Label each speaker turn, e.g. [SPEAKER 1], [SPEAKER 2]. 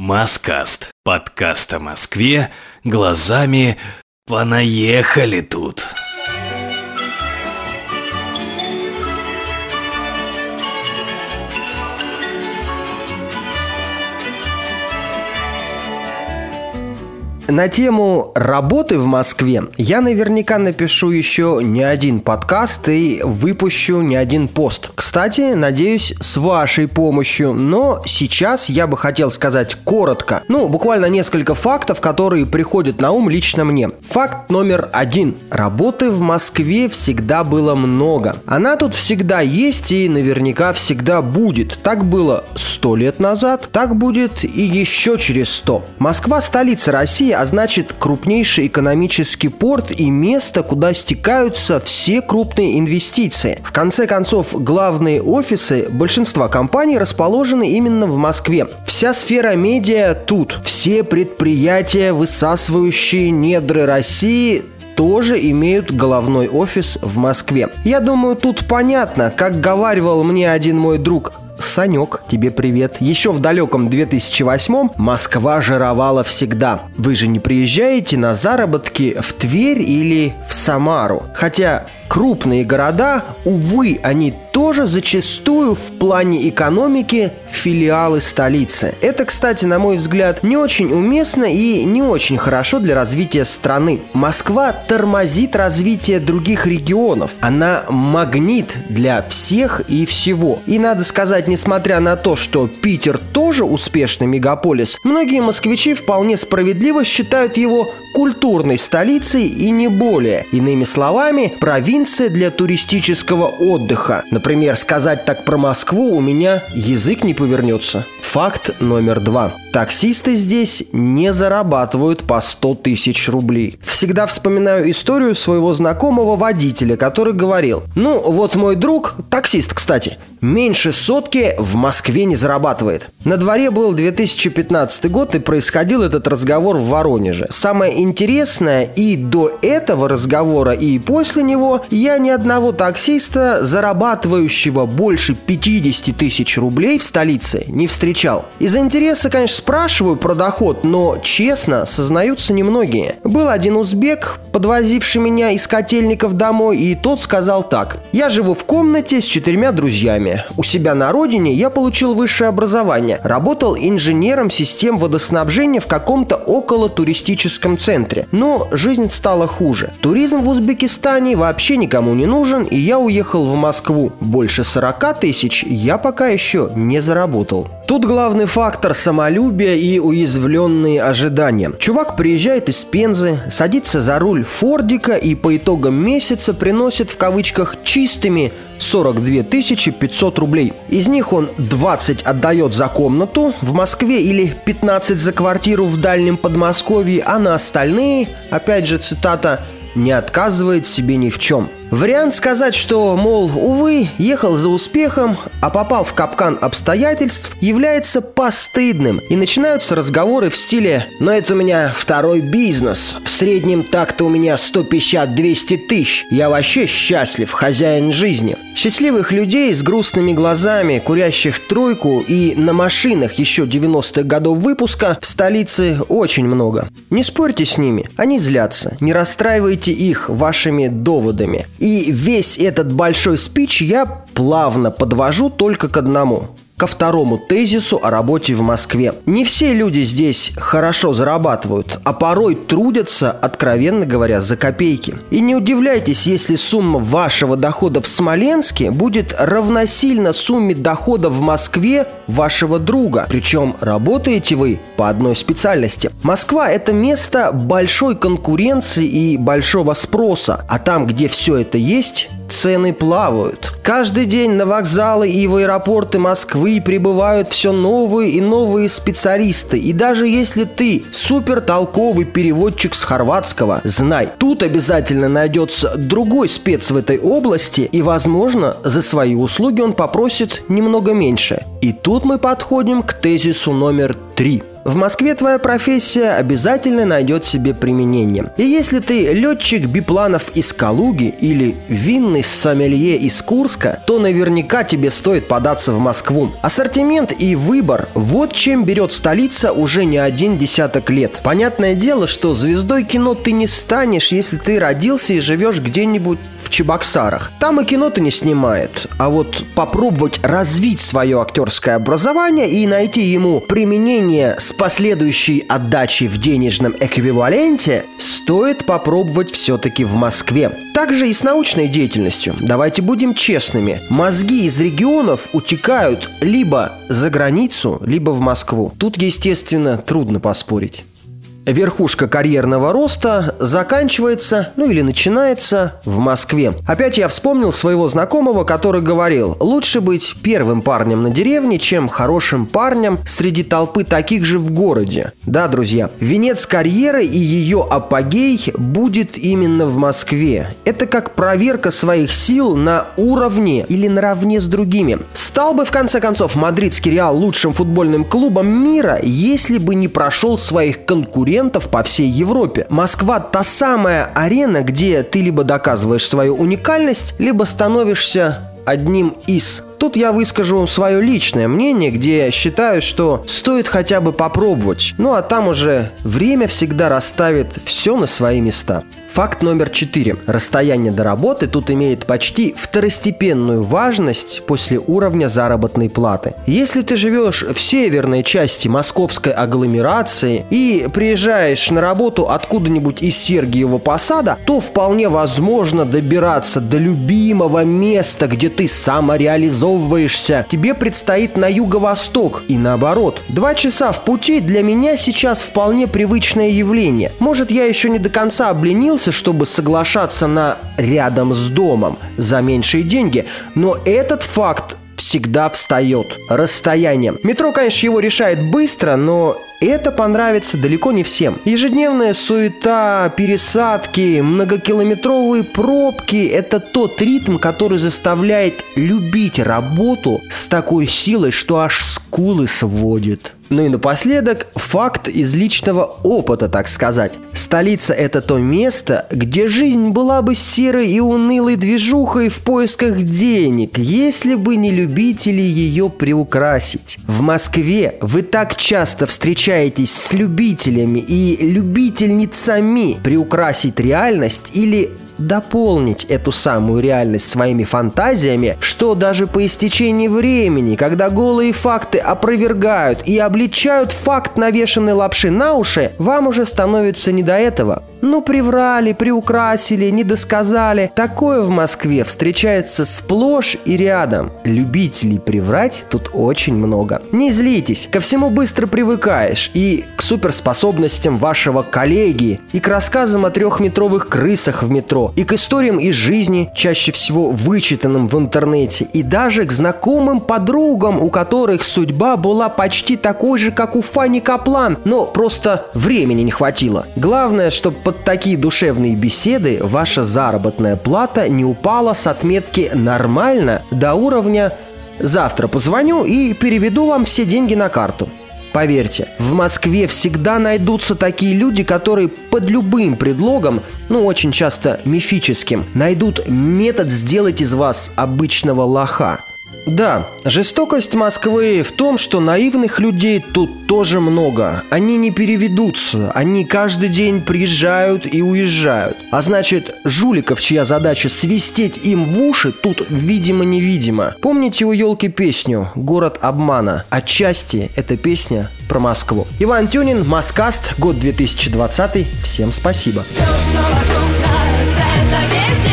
[SPEAKER 1] Маскаст. Подкаст о Москве глазами «Понаехали тут».
[SPEAKER 2] На тему работы в Москве я наверняка напишу еще не один подкаст и выпущу не один пост. Кстати, надеюсь, с вашей помощью. Но сейчас я бы хотел сказать коротко. Ну, буквально несколько фактов, которые приходят на ум лично мне. Факт номер один. Работы в Москве всегда было много. Она тут всегда есть и наверняка всегда будет. Так было сто лет назад, так будет и еще через сто. Москва столица России, а значит крупнейший экономический порт и место, куда стекаются все крупные инвестиции. В конце концов, главные офисы большинства компаний расположены именно в Москве. Вся сфера медиа тут. Все предприятия, высасывающие недры России, тоже имеют головной офис в Москве. Я думаю, тут понятно, как говаривал мне один мой друг, Санек, тебе привет. Еще в далеком 2008-м Москва жировала всегда. Вы же не приезжаете на заработки в Тверь или в Самару. Хотя крупные города, увы, они тоже зачастую в плане экономики филиалы столицы. Это, кстати, на мой взгляд, не очень уместно и не очень хорошо для развития страны. Москва тормозит развитие других регионов. Она магнит для всех и всего. И надо сказать, несмотря на то, что Питер тоже успешный мегаполис, многие москвичи вполне справедливо считают его культурной столицей и не более. Иными словами, провинция для туристического отдыха. Например, сказать так про Москву у меня язык не повернется. Факт номер два. Таксисты здесь не зарабатывают по 100 тысяч рублей. Всегда вспоминаю историю своего знакомого водителя, который говорил, ну вот мой друг, таксист, кстати, меньше сотки в Москве не зарабатывает. На дворе был 2015 год и происходил этот разговор в Воронеже. Самое интересное, и до этого разговора, и после него я ни одного таксиста, зарабатывающего больше 50 тысяч рублей в столице, не встречал. Из-за интереса, конечно, спрашиваю про доход, но честно, сознаются немногие. Был один узбек, подвозивший меня из котельников домой, и тот сказал так. «Я живу в комнате с четырьмя друзьями. У себя на родине я получил высшее образование. Работал инженером систем водоснабжения в каком-то около туристическом центре. Но жизнь стала хуже. Туризм в Узбекистане вообще никому не нужен, и я уехал в Москву. Больше 40 тысяч я пока еще не заработал. Тут главный фактор самолюбия и уязвленные ожидания. Чувак приезжает из Пензы, садится за руль Фордика и по итогам месяца приносит в кавычках чистыми 42 500 рублей. Из них он 20 отдает за комнату в Москве или 15 за квартиру в дальнем Подмосковье, а на остальные, опять же цитата, не отказывает себе ни в чем – Вариант сказать, что, мол, увы, ехал за успехом, а попал в капкан обстоятельств, является постыдным. И начинаются разговоры в стиле «Но это у меня второй бизнес. В среднем так-то у меня 150-200 тысяч. Я вообще счастлив, хозяин жизни». Счастливых людей с грустными глазами, курящих тройку и на машинах еще 90-х годов выпуска в столице очень много. Не спорьте с ними, они злятся. Не расстраивайте их вашими доводами. И весь этот большой спич я плавно подвожу только к одному ко второму тезису о работе в Москве. Не все люди здесь хорошо зарабатывают, а порой трудятся, откровенно говоря, за копейки. И не удивляйтесь, если сумма вашего дохода в Смоленске будет равносильно сумме дохода в Москве вашего друга. Причем работаете вы по одной специальности. Москва – это место большой конкуренции и большого спроса, а там, где все это есть, цены плавают. Каждый день на вокзалы и в аэропорты Москвы прибывают все новые и новые специалисты. И даже если ты супер толковый переводчик с хорватского, знай, тут обязательно найдется другой спец в этой области, и, возможно, за свои услуги он попросит немного меньше. И тут мы подходим к тезису номер три. В Москве твоя профессия обязательно найдет себе применение. И если ты летчик бипланов из Калуги или винный сомелье из Курска, то наверняка тебе стоит податься в Москву. Ассортимент и выбор – вот чем берет столица уже не один десяток лет. Понятное дело, что звездой кино ты не станешь, если ты родился и живешь где-нибудь в Чебоксарах. Там и кино-то не снимает. А вот попробовать развить свое актерское образование и найти ему применение с последующей отдачей в денежном эквиваленте стоит попробовать все-таки в Москве. Также и с научной деятельностью. Давайте будем честными. Мозги из регионов утекают либо за границу, либо в Москву. Тут, естественно, трудно поспорить. Верхушка карьерного роста заканчивается, ну или начинается в Москве. Опять я вспомнил своего знакомого, который говорил, лучше быть первым парнем на деревне, чем хорошим парнем среди толпы таких же в городе. Да, друзья, венец карьеры и ее апогей будет именно в Москве. Это как проверка своих сил на уровне или наравне с другими. Стал бы в конце концов мадридский Реал лучшим футбольным клубом мира, если бы не прошел своих конкурентов конкурентов по всей Европе. Москва – та самая арена, где ты либо доказываешь свою уникальность, либо становишься одним из. Тут я выскажу свое личное мнение, где считаю, что стоит хотя бы попробовать. Ну а там уже время всегда расставит все на свои места. Факт номер четыре. Расстояние до работы тут имеет почти второстепенную важность после уровня заработной платы. Если ты живешь в северной части московской агломерации и приезжаешь на работу откуда-нибудь из Сергиева Посада, то вполне возможно добираться до любимого места, где ты самореализовываешься. Тебе предстоит на юго-восток и наоборот. Два часа в пути для меня сейчас вполне привычное явление. Может, я еще не до конца обленился чтобы соглашаться на рядом с домом за меньшие деньги, но этот факт всегда встает. Расстояние. Метро, конечно, его решает быстро, но это понравится далеко не всем. Ежедневная суета, пересадки, многокилометровые пробки – это тот ритм, который заставляет любить работу с такой силой, что аж скулы сводит. Ну и напоследок, факт из личного опыта, так сказать. Столица – это то место, где жизнь была бы серой и унылой движухой в поисках денег, если бы не любители ее приукрасить. В Москве вы так часто встречаетесь с любителями и любительницами приукрасить реальность или дополнить эту самую реальность своими фантазиями, что даже по истечении времени, когда голые факты опровергают и обличают факт навешанной лапши на уши, вам уже становится не до этого. Ну, приврали, приукрасили, недосказали. Такое в Москве встречается сплошь и рядом. Любителей приврать тут очень много. Не злитесь, ко всему быстро привыкаешь. И к суперспособностям вашего коллеги, и к рассказам о трехметровых крысах в метро, и к историям из жизни, чаще всего вычитанным в интернете, и даже к знакомым подругам, у которых судьба была почти такой же, как у Фанни Каплан, но просто времени не хватило. Главное, чтобы под такие душевные беседы ваша заработная плата не упала с отметки «нормально» до уровня «завтра позвоню и переведу вам все деньги на карту». Поверьте, в Москве всегда найдутся такие люди, которые под любым предлогом, ну очень часто мифическим, найдут метод сделать из вас обычного лоха – да, жестокость Москвы в том, что наивных людей тут тоже много. Они не переведутся, они каждый день приезжают и уезжают. А значит, жуликов, чья задача свистеть им в уши, тут видимо-невидимо. Помните у елки песню «Город обмана»? Отчасти эта песня про Москву. Иван Тюнин, Маскаст, год 2020. Всем спасибо. Все, что вокруг нас, это ветер.